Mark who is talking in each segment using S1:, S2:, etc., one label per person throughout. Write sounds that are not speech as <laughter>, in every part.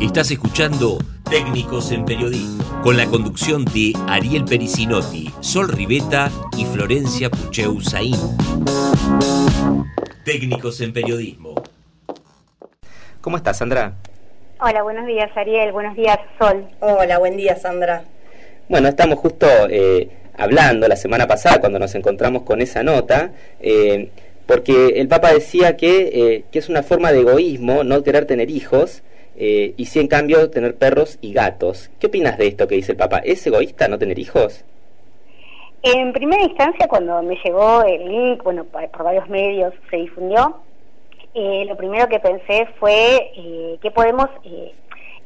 S1: Estás escuchando Técnicos en Periodismo, con la conducción de Ariel Pericinotti, Sol Riveta y Florencia Pucheu Saín. Técnicos en Periodismo.
S2: ¿Cómo estás, Sandra?
S3: Hola, buenos días, Ariel. Buenos días, Sol.
S4: Hola, buen día, Sandra.
S2: Bueno, estamos justo eh, hablando la semana pasada cuando nos encontramos con esa nota. Eh, porque el Papa decía que, eh, que, es una forma de egoísmo no querer tener hijos eh, y sí en cambio tener perros y gatos. ¿Qué opinas de esto que dice el Papa? ¿Es egoísta no tener hijos?
S3: En primera instancia, cuando me llegó el link, bueno, por varios medios se difundió, eh, lo primero que pensé fue eh, qué podemos eh,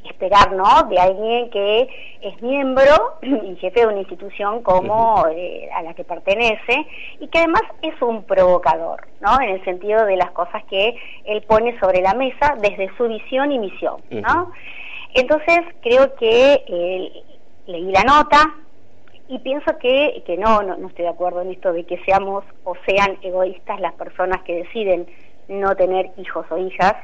S3: esperar, ¿no? De alguien que es miembro <clears throat> y jefe de una institución como eh, a la que pertenece y que además es un provocador, ¿no? En el sentido de las cosas que él pone sobre la mesa desde su visión y misión, ¿no? Entonces creo que eh, leí la nota y pienso que, que no, no, no estoy de acuerdo en esto de que seamos o sean egoístas las personas que deciden no tener hijos o hijas,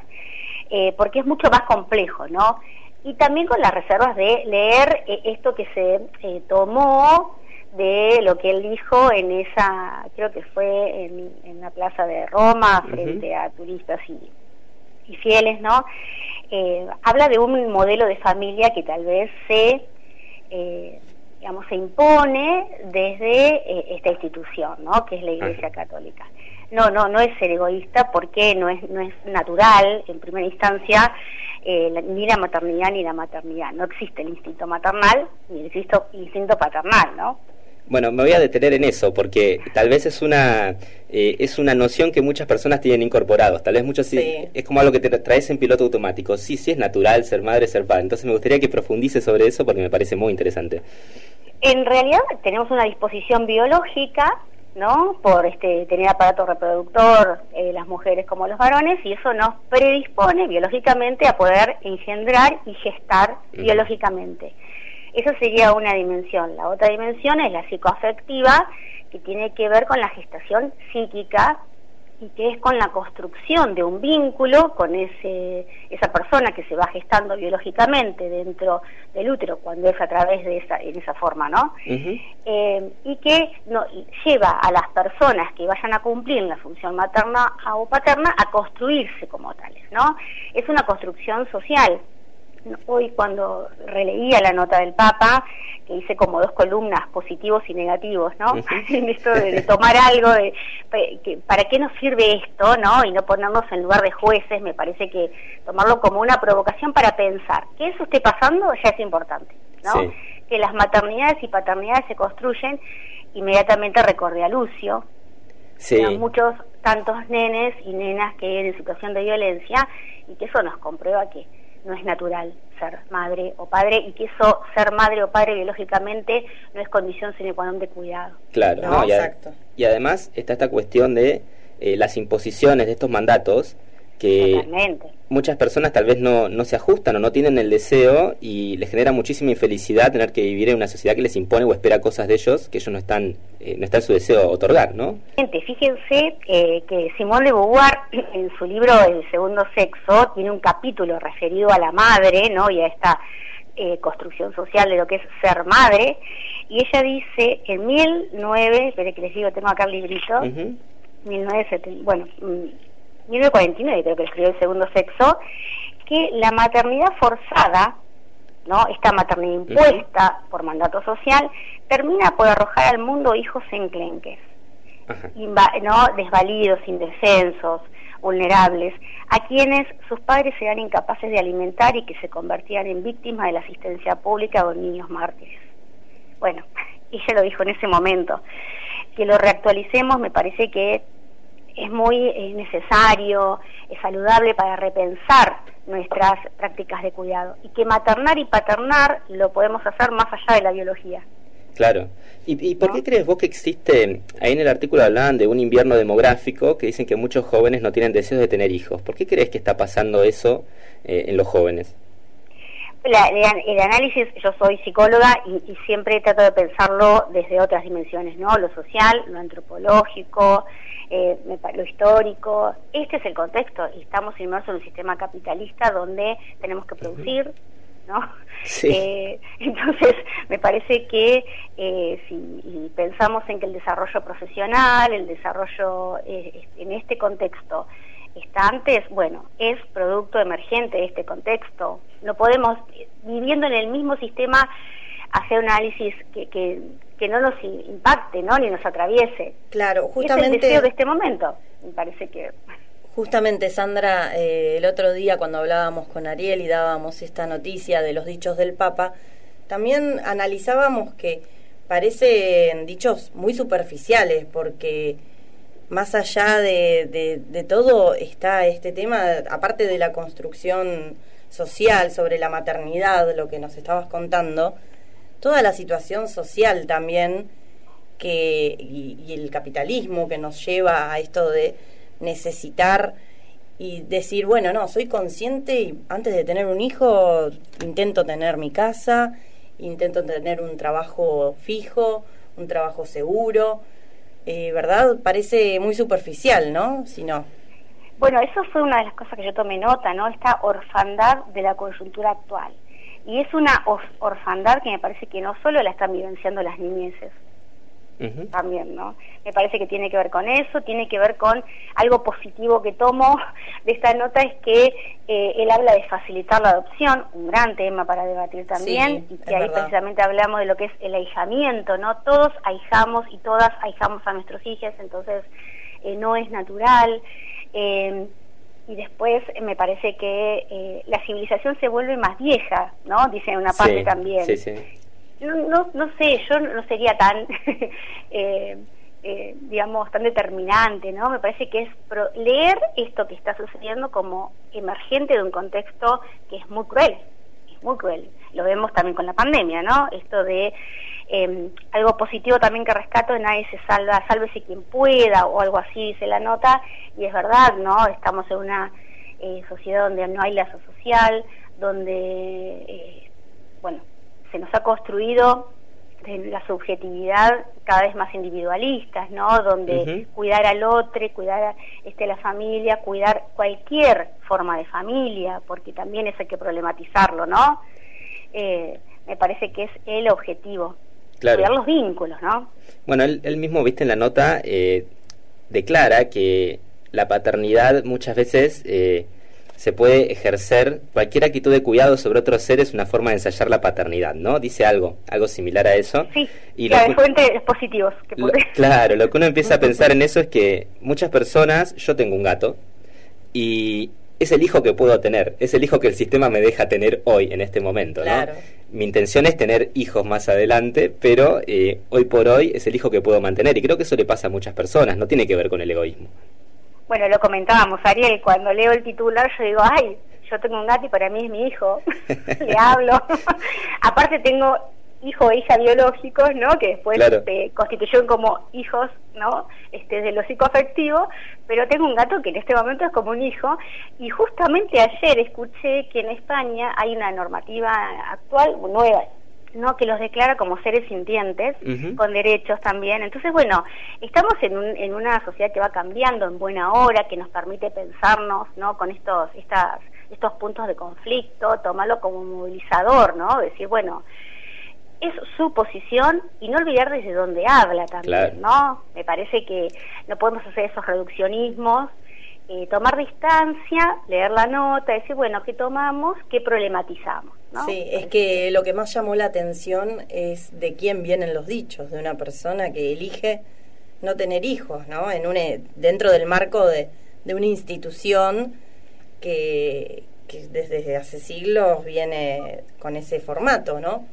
S3: eh, porque es mucho más complejo, ¿no? Y también con las reservas de leer eh, esto que se eh, tomó de lo que él dijo en esa, creo que fue en, la plaza de Roma, frente a turistas y, fieles, ¿no? Eh, habla de un modelo de familia que tal vez se, digamos, se impone desde esta institución, ¿no? Que es la Iglesia Católica. No, no, no es ser egoísta porque no es, no es natural, en primera instancia, eh, ni la maternidad ni la maternidad. No existe el instinto maternal ni el instinto, instinto paternal, ¿no?
S2: Bueno, me voy a detener en eso porque tal vez es una eh, es una noción que muchas personas tienen incorporados. Tal vez muchos sí. es como algo que te traes en piloto automático. Sí, sí es natural ser madre, ser padre. Entonces me gustaría que profundice sobre eso porque me parece muy interesante.
S3: En realidad tenemos una disposición biológica ¿no? Por este, tener aparato reproductor eh, las mujeres como los varones y eso nos predispone biológicamente a poder engendrar y gestar biológicamente. Eso sería una dimensión. La otra dimensión es la psicoafectiva, que tiene que ver con la gestación psíquica y que es con la construcción de un vínculo con ese, esa persona que se va gestando biológicamente dentro del útero cuando es a través de esa, en esa forma, ¿no? Eh, y que no, lleva a las personas que vayan a cumplir la función materna o paterna a construirse como tales, ¿no? Es una construcción social hoy cuando releía la nota del Papa, que hice como dos columnas, positivos y negativos, ¿no? <laughs> en esto de, tomar algo, de, ¿para qué nos sirve esto, no? Y no ponernos en lugar de jueces, me parece que tomarlo como una provocación para pensar, que eso esté pasando ya es importante, ¿no? Que las maternidades y paternidades se construyen, inmediatamente recordé a Lucio, sí. muchos tantos nenes y nenas que en situación de violencia, y que eso nos comprueba que no es natural ser madre o padre y que eso, ser madre o padre biológicamente, no es condición sine qua non de cuidado.
S2: Claro, no, exacto. y además está esta cuestión de eh, las imposiciones de estos mandatos que muchas personas tal vez no, no se ajustan o no tienen el deseo y les genera muchísima infelicidad tener que vivir en una sociedad que les impone o espera cosas de ellos que ellos no están eh, no está en su deseo otorgar, ¿no?
S3: Fíjense eh, que Simone de Beauvoir <clears throat> en su libro El segundo sexo tiene un capítulo referido a la madre, ¿no? Y a esta eh, construcción social de lo que es ser madre y ella dice en 1009, espere que les digo, tengo acá el librito, 1970, bueno, mm, 1949 creo que escribió el segundo sexo, que la maternidad forzada, ¿no? esta maternidad impuesta por mandato social, termina por arrojar al mundo hijos enclenques, ¿no? desvalidos, indefensos, vulnerables, a quienes sus padres eran incapaces de alimentar y que se convertían en víctimas de la asistencia pública o niños mártires. Bueno, <laughs> ella lo dijo en ese momento. Que lo reactualicemos me parece que es muy eh, necesario, es saludable para repensar nuestras prácticas de cuidado y que maternar y paternar lo podemos hacer más allá de la biología.
S2: Claro. ¿Y, por qué crees vos que existe, ahí en el artículo hablaban de un invierno demográfico que dicen que muchos jóvenes no tienen deseos de tener hijos? ¿Por qué crees que está pasando eso eh, en los jóvenes?
S3: El análisis, yo soy psicóloga y, siempre trato de pensarlo desde otras dimensiones, ¿no? Lo social, lo antropológico, eh, lo histórico. Este es el contexto y estamos inmersos en un sistema capitalista donde tenemos que producir, ¿no? Eh, <laughs> entonces, me parece que eh, si pensamos en que el desarrollo profesional, el desarrollo en este contexto, está antes, bueno, es producto emergente de este contexto. No podemos, viviendo en el mismo sistema, hacer un análisis que, que, no nos impacte, ¿no? Ni nos atraviese.
S4: Claro, justamente...
S3: Es el deseo de este momento, me parece que...
S4: Justamente, Sandra, eh, el otro día cuando hablábamos con Ariel y dábamos esta noticia de los dichos del Papa, también analizábamos que parecen dichos muy superficiales porque más allá de, de, todo está este tema, aparte de la construcción social sobre la maternidad, lo que nos estabas contando, toda la situación social también que, y, el capitalismo que nos lleva a esto de necesitar y decir, bueno, no, soy consciente y antes de tener un hijo intento tener mi casa, intento tener un trabajo fijo, un trabajo seguro, eh, ¿verdad? Parece muy superficial, ¿no? Si no.
S3: Bueno, eso fue una de las cosas que yo tomé nota, ¿no? Esta orfandad de la coyuntura actual. Y es una orfandad que me parece que no solo la están vivenciando las niñeces, también, ¿no? Me parece que tiene que ver con eso, tiene que ver con algo positivo que tomo de esta nota es que eh, él habla de facilitar la adopción, un gran tema para debatir también, y que ahí precisamente hablamos de lo que es el ahijamiento, ¿no? Todos ahijamos y todas ahijamos a nuestros hijos, entonces eh, no es natural. Eh, y después me parece que la civilización se vuelve más vieja, ¿no? Dice en una parte también. Sí, sí no, no, sé, yo no sería tan, <laughs> eh, eh, digamos, tan determinante, ¿no? Me parece que es leer esto que está sucediendo como emergente de un contexto que es muy cruel, es muy cruel. Lo vemos también con la pandemia, ¿no? Esto de em, algo positivo también que rescato, nadie se salva, sálvese quien pueda, o algo así dice la nota, y es verdad, ¿no? Estamos en una eh, sociedad donde no hay lazo social, donde, bueno, se nos ha construido la subjetividad cada vez más individualistas, ¿no? Donde cuidar al otro, cuidar a este, la familia, cuidar cualquier forma de familia, porque también eso hay que problematizarlo, ¿no? Eh, me parece que es el objetivo. Cuidar los vínculos, ¿no?
S2: Bueno, él, mismo, viste, en la nota eh, declara que la paternidad muchas veces eh, se puede ejercer cualquier actitud de cuidado sobre otros seres una forma de ensayar la paternidad, ¿no? Dice algo, algo similar a eso.
S3: Sí, y claro, fuentes positivos. <laughs>
S2: claro, lo que uno empieza a pensar en eso es que muchas personas, yo tengo un gato, y es el hijo que puedo tener, es el hijo que el sistema me deja tener hoy, en este momento, ¿no? Mi intención es tener hijos más adelante, pero eh, hoy por hoy es el hijo que puedo mantener, y creo que eso le pasa a muchas personas, no tiene que ver con el egoísmo.
S3: Bueno, lo comentábamos, Ariel, cuando leo el titular yo digo, ay, yo tengo un gato y para mí es mi hijo, <laughs> le hablo. Aparte tengo hijo e hija biológicos, ¿no? Que después se constituyeron como hijos, ¿no? Este, de lo psicoafectivo, pero tengo un gato que en este momento es como un hijo y justamente ayer escuché que en España hay una normativa actual, nueva, ¿no? que los declara como seres sintientes, con derechos también. Entonces, bueno, estamos en, un, en una sociedad que va cambiando en buena hora, que nos permite pensarnos ¿no? con estos, estas, estos puntos de conflicto, tomarlo como movilizador, ¿no? Decir, bueno, es su posición y no olvidar desde dónde habla también, ¿no? Me parece que no podemos hacer esos reduccionismos eh, tomar distancia, leer la nota, decir, bueno, ¿qué tomamos? ¿Qué problematizamos?
S4: Sí, es que lo que más llamó la atención es de quién vienen los dichos, de una persona que elige no tener hijos, ¿no? En un, eh, dentro del marco de, de una institución que, que desde hace siglos viene con ese formato, ¿no?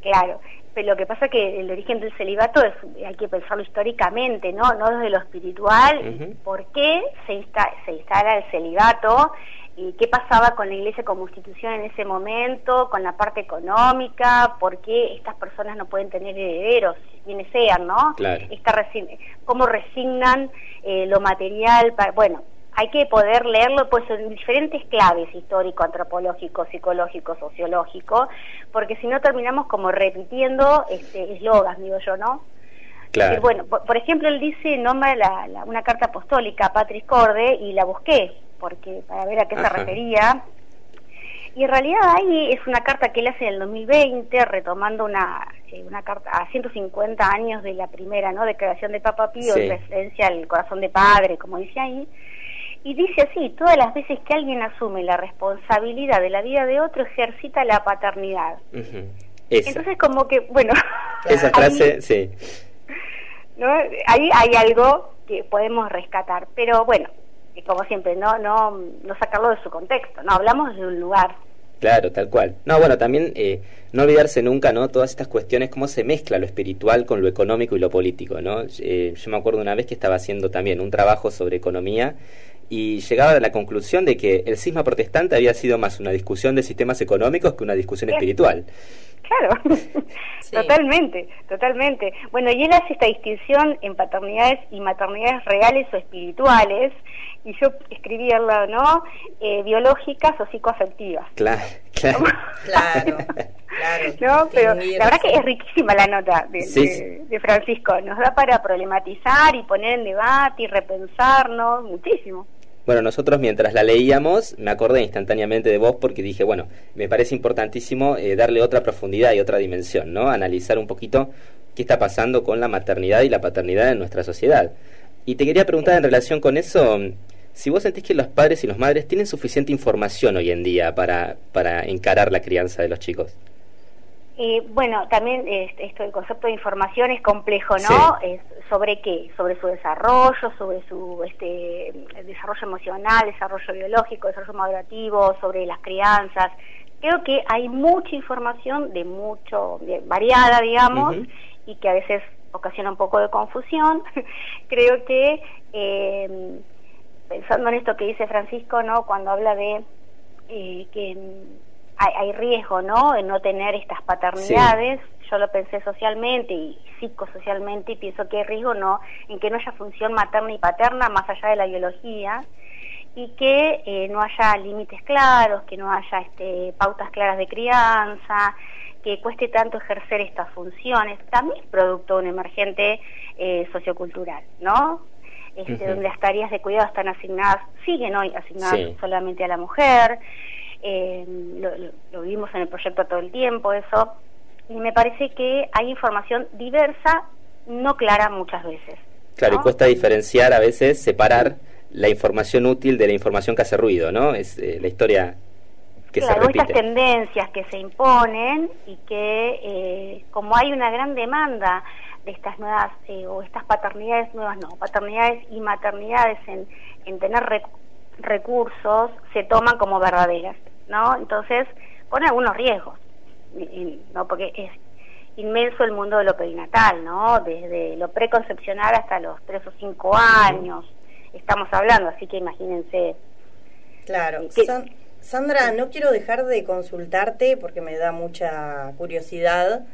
S3: Claro, pero lo que pasa es que el origen del celibato es, hay que pensarlo históricamente, ¿no? No desde lo espiritual, ¿por qué se, se instala el celibato? ¿Y qué pasaba con la iglesia como institución en ese momento, con la parte económica? ¿Por qué estas personas no pueden tener herederos, quienes sean, ¿no? Esta ¿Cómo resignan eh, lo material? Para, bueno, hay que poder leerlo pues en diferentes claves histórico, antropológico, psicológico, sociológico, porque si no terminamos como repitiendo este eslogas, digo yo, ¿no? Claro. bueno, por, ejemplo, él dice, nombra la, una carta apostólica Patrick Corde y la busqué, porque para ver a qué se refería. Y en realidad ahí es una carta que él hace en el 2020, retomando una, eh, una carta a 150 años de la primera ¿no? declaración de Papa Pío, en referencia al corazón de padre, como dice ahí. Y dice así, todas las veces que alguien asume la responsabilidad de la vida de otro, ejercita la paternidad. Entonces como que, bueno...
S2: Esa <laughs> frase, sí.
S3: ¿no? Ahí hay algo que podemos rescatar, pero bueno, como siempre, no, no, no sacarlo de su contexto, no hablamos de un lugar.
S2: Claro, tal cual. No, bueno, también eh, no olvidarse nunca, ¿no? Todas estas cuestiones, cómo se mezcla lo espiritual con lo económico y lo político, ¿no? Eh, yo me acuerdo una vez que estaba haciendo también un trabajo sobre economía y llegaba a la conclusión de que el cisma protestante había sido más una discusión de sistemas económicos que una discusión espiritual.
S3: Claro, <laughs> totalmente, totalmente. Bueno, y él hace esta distinción en paternidades y maternidades reales o espirituales, y yo escribí al lado, ¿no? Eh, biológicas o psicoafectivas.
S2: Claro, <laughs> claro.
S4: claro,
S3: ¿No? Pero la verdad que es riquísima la nota de, de, Francisco, nos da para problematizar y poner en debate y repensarnos muchísimo.
S2: Bueno, nosotros mientras la leíamos me acordé instantáneamente de vos porque dije, bueno, me parece importantísimo eh, darle otra profundidad y otra dimensión, ¿no? Analizar un poquito qué está pasando con la maternidad y la paternidad en nuestra sociedad. Y te quería preguntar en relación con eso, si vos sentís que los padres y los madres tienen suficiente información hoy en día para, para encarar la crianza de los chicos.
S3: Eh, bueno, también esto, el concepto de información es complejo, ¿no? Es ¿Sobre qué? Sobre su desarrollo, sobre su este, desarrollo emocional, desarrollo biológico, desarrollo madurativo, sobre las crianzas. Creo que hay mucha información de mucho, variada, digamos, y que a veces ocasiona un poco de confusión. <laughs> Creo que, eh, pensando en esto que dice Francisco, ¿no? Cuando habla de eh, que hay, riesgo, ¿no? En no tener estas paternidades. Yo lo pensé socialmente y psicosocialmente y pienso que hay riesgo, ¿no? En que no haya función materna y paterna más allá de la biología y que eh, no haya límites claros, que no haya este, pautas claras de crianza, que cueste tanto ejercer estas funciones, también producto de un emergente eh, sociocultural, ¿no? Este, Donde las tareas de cuidado están asignadas, siguen hoy asignadas solamente a la mujer, eh, lo, vimos en el proyecto todo el tiempo, eso, y me parece que hay información diversa, no clara muchas veces.
S2: Claro, y cuesta diferenciar a veces, separar la información útil de la información que hace ruido, ¿no? Es eh, la historia que se
S3: estas tendencias que se imponen y que eh, como hay una gran demanda de estas nuevas eh, o estas paternidades nuevas, no, paternidades y maternidades en, en tener recursos, se toman como verdaderas. ¿no? Entonces, pone algunos riesgos, ¿no? Porque es inmenso el mundo de lo perinatal, ¿no? Desde lo preconcepcional hasta los tres o cinco años estamos hablando, así que imagínense.
S4: Claro. Sandra, no quiero dejar de consultarte porque me da mucha curiosidad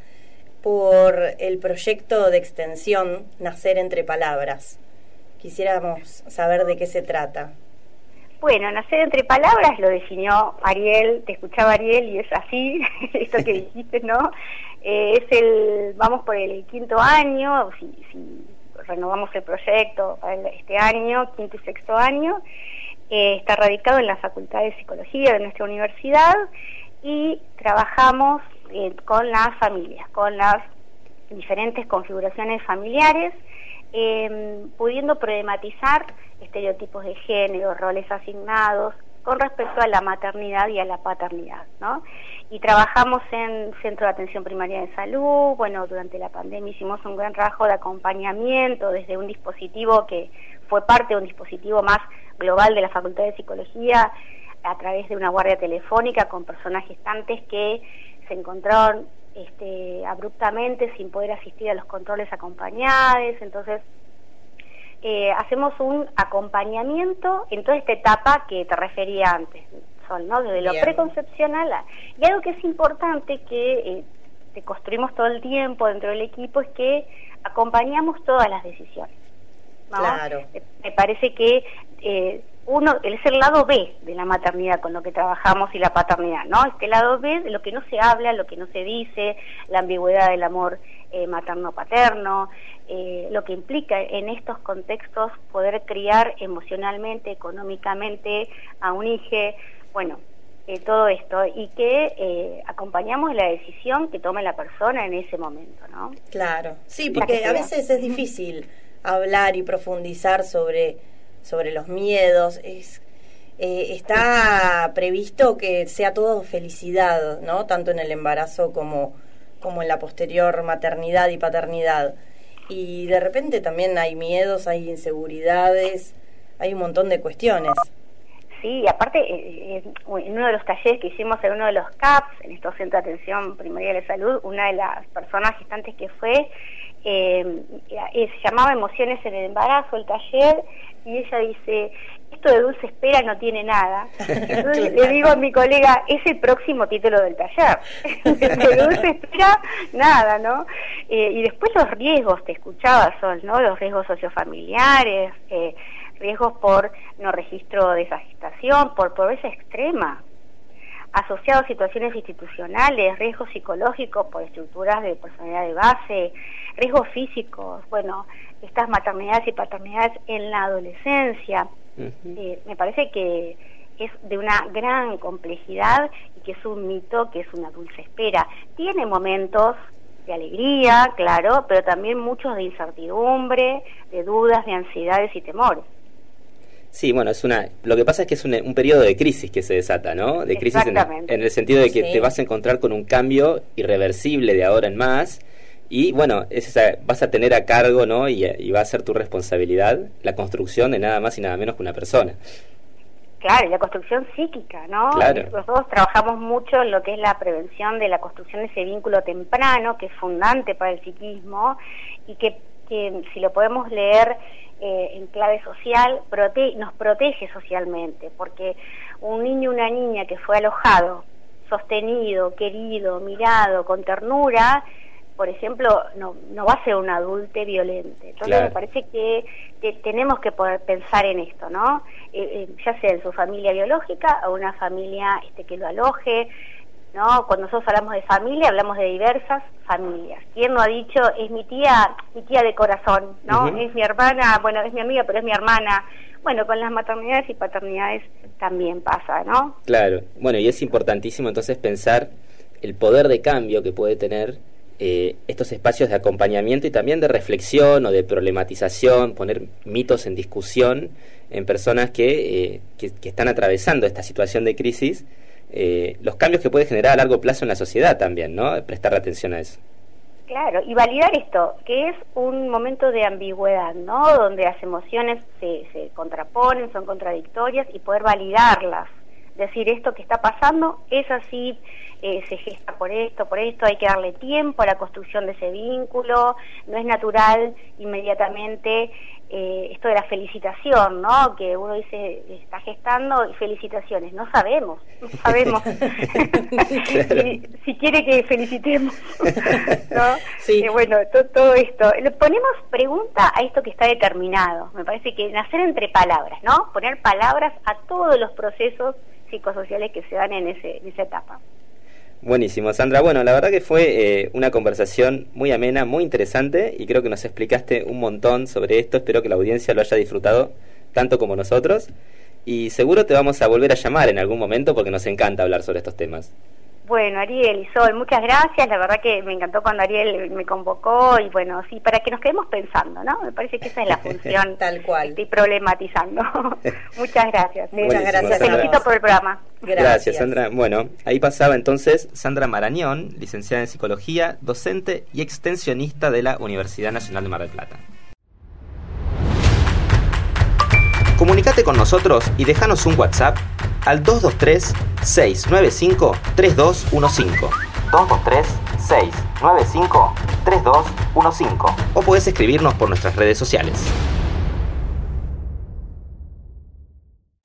S4: por el proyecto de extensión Nacer entre Palabras. Quisiéramos saber de qué se trata.
S3: Bueno, nacer entre palabras lo definió Ariel, te escuchaba Ariel y es así, <laughs> esto que dijiste, ¿no? Eh, es el, vamos por el quinto año, si, si renovamos el proyecto para este año, quinto y sexto año, eh, está radicado en la Facultad de Psicología de nuestra universidad y trabajamos eh, con las familias, con las diferentes configuraciones familiares, pudiendo problematizar estereotipos de género, roles asignados con respecto a la maternidad y a la paternidad, ¿no? Y trabajamos en Centro de Atención Primaria de Salud, bueno, durante la pandemia hicimos un gran trabajo de acompañamiento desde un dispositivo que fue parte de un dispositivo más global de la Facultad de Psicología a través de una guardia telefónica con personas gestantes que se encontraron este, abruptamente sin poder asistir a los controles acompañados, entonces eh, hacemos un acompañamiento en toda esta etapa que te refería antes, Sol, ¿no? Desde lo preconcepcional Y algo que es importante que eh, construimos todo el tiempo dentro del equipo es que acompañamos todas las decisiones. Claro. Me parece que eh, uno es el lado B de la maternidad con lo que trabajamos y la paternidad, ¿no? Este lado B de lo que no se habla, lo que no se dice, la ambigüedad del amor eh, materno-paterno, eh, lo que implica en estos contextos poder criar emocionalmente, económicamente a un hijo, bueno, eh, todo esto y que eh, acompañamos la decisión que tome la persona en ese momento, ¿no?
S4: Claro, sí, porque a veces es difícil hablar y profundizar sobre, sobre los miedos. Es, eh, está previsto que sea todo felicidad, ¿no? Tanto en el embarazo como, como en la posterior maternidad y paternidad. Y de repente también hay miedos, hay inseguridades, hay un montón de cuestiones.
S3: Sí, aparte, eh, eh, en uno de los talleres que hicimos en uno de los CAPS, en estos centros de atención primaria de salud, una de las personas gestantes que fue, eh, se llamaba Emociones en el embarazo, el taller, y ella dice, esto de dulce espera no tiene nada. <laughs> Entonces le digo a mi colega, es el próximo título del taller. <laughs> de dulce espera, nada, ¿no? y después los riesgos, te escuchaba, son, ¿no? Los riesgos sociofamiliares, eh, riesgos por no registro de esa gestación, por pobreza extrema, asociados a situaciones institucionales, riesgos psicológicos por estructuras de personalidad de base, riesgos físicos, bueno, estas maternidades y paternidades en la adolescencia. Eh, me parece que es de una gran complejidad y que es un mito, que es una dulce espera. Tiene momentos de alegría, claro, pero también muchos de incertidumbre, de dudas, de ansiedades y temores.
S2: Sí, bueno, es una. Lo que pasa es que es un, periodo de crisis que se desata, ¿no? De crisis en, el sentido de que te vas a encontrar con un cambio irreversible de ahora en más. Y bueno, es vas a tener a cargo, ¿no? Y, va a ser tu responsabilidad la construcción de nada más y nada menos que una persona.
S3: Claro, y la construcción psíquica, ¿no?
S2: Claro.
S3: Nosotros trabajamos mucho en lo que es la prevención de la construcción de ese vínculo temprano, que es fundante para el psiquismo, y que, que si lo podemos leer eh, en clave social nos protege socialmente, porque un niño o una niña que fue alojado, sostenido, querido, mirado, con ternura, por ejemplo, no, no va a ser un adulte violente. Entonces me parece que, tenemos que poder pensar en esto, ¿no? Eh, eh, ya sea en su familia biológica o una familia este, que lo aloje, ¿no? Cuando nosotros hablamos de familia, hablamos de diversas familias. ¿Quién no ha dicho, es mi tía, mi tía de corazón, ¿no? Es mi hermana, bueno, es mi amiga, pero es mi hermana. Bueno, con las maternidades y paternidades también pasa, ¿no?
S2: Claro, bueno, y es importantísimo entonces pensar el poder de cambio que puede tener eh, estos espacios de acompañamiento y también de reflexión o de problematización, poner mitos en discusión en personas que, eh, que, que están atravesando esta situación de crisis eh, los cambios que puede generar a largo plazo en la sociedad también, ¿no? Prestar atención a eso.
S3: Claro, y validar esto, que es un momento de ambigüedad, ¿no? Donde las emociones se, se contraponen, son contradictorias y poder validarlas. Decir, esto que está pasando es así, eh, se gesta por esto, por esto, hay que darle tiempo a la construcción de ese vínculo, no es natural inmediatamente eh, esto de la felicitación, ¿no? Que uno dice, está gestando y felicitaciones. No sabemos, no <laughs> sabemos si, quiere que felicitemos, <laughs> ¿no? Sí. Eh, bueno, todo esto. Le ponemos pregunta a esto que está determinado. Me parece que nacer entre palabras, ¿no? Poner palabras a todos los procesos psicosociales que se dan en, ese, en esa etapa.
S2: Buenísimo, Sandra. Bueno, la verdad que fue eh, una conversación muy amena, muy interesante y creo que nos explicaste un montón sobre esto. Espero que la audiencia lo haya disfrutado tanto como nosotros y seguro te vamos a volver a llamar en algún momento porque nos encanta hablar sobre estos temas.
S3: Bueno, Ariel y Sol, muchas gracias. La verdad que me encantó cuando Ariel me convocó y bueno, sí, para que nos quedemos pensando, ¿no? Me parece que esa es la <laughs> función.
S4: Tal cual.
S3: Estoy problematizando. <laughs> muchas gracias.
S4: Muchas gracias.
S3: Felicito por el programa.
S2: Gracias. gracias. Sandra. Bueno, ahí pasaba entonces Sandra Marañón, licenciada en Psicología, docente y extensionista de la Universidad Nacional de Mar del Plata. Comunicate con nosotros y déjanos un WhatsApp al 223-695-3215. 223-695-3215. O puedes escribirnos por nuestras redes sociales.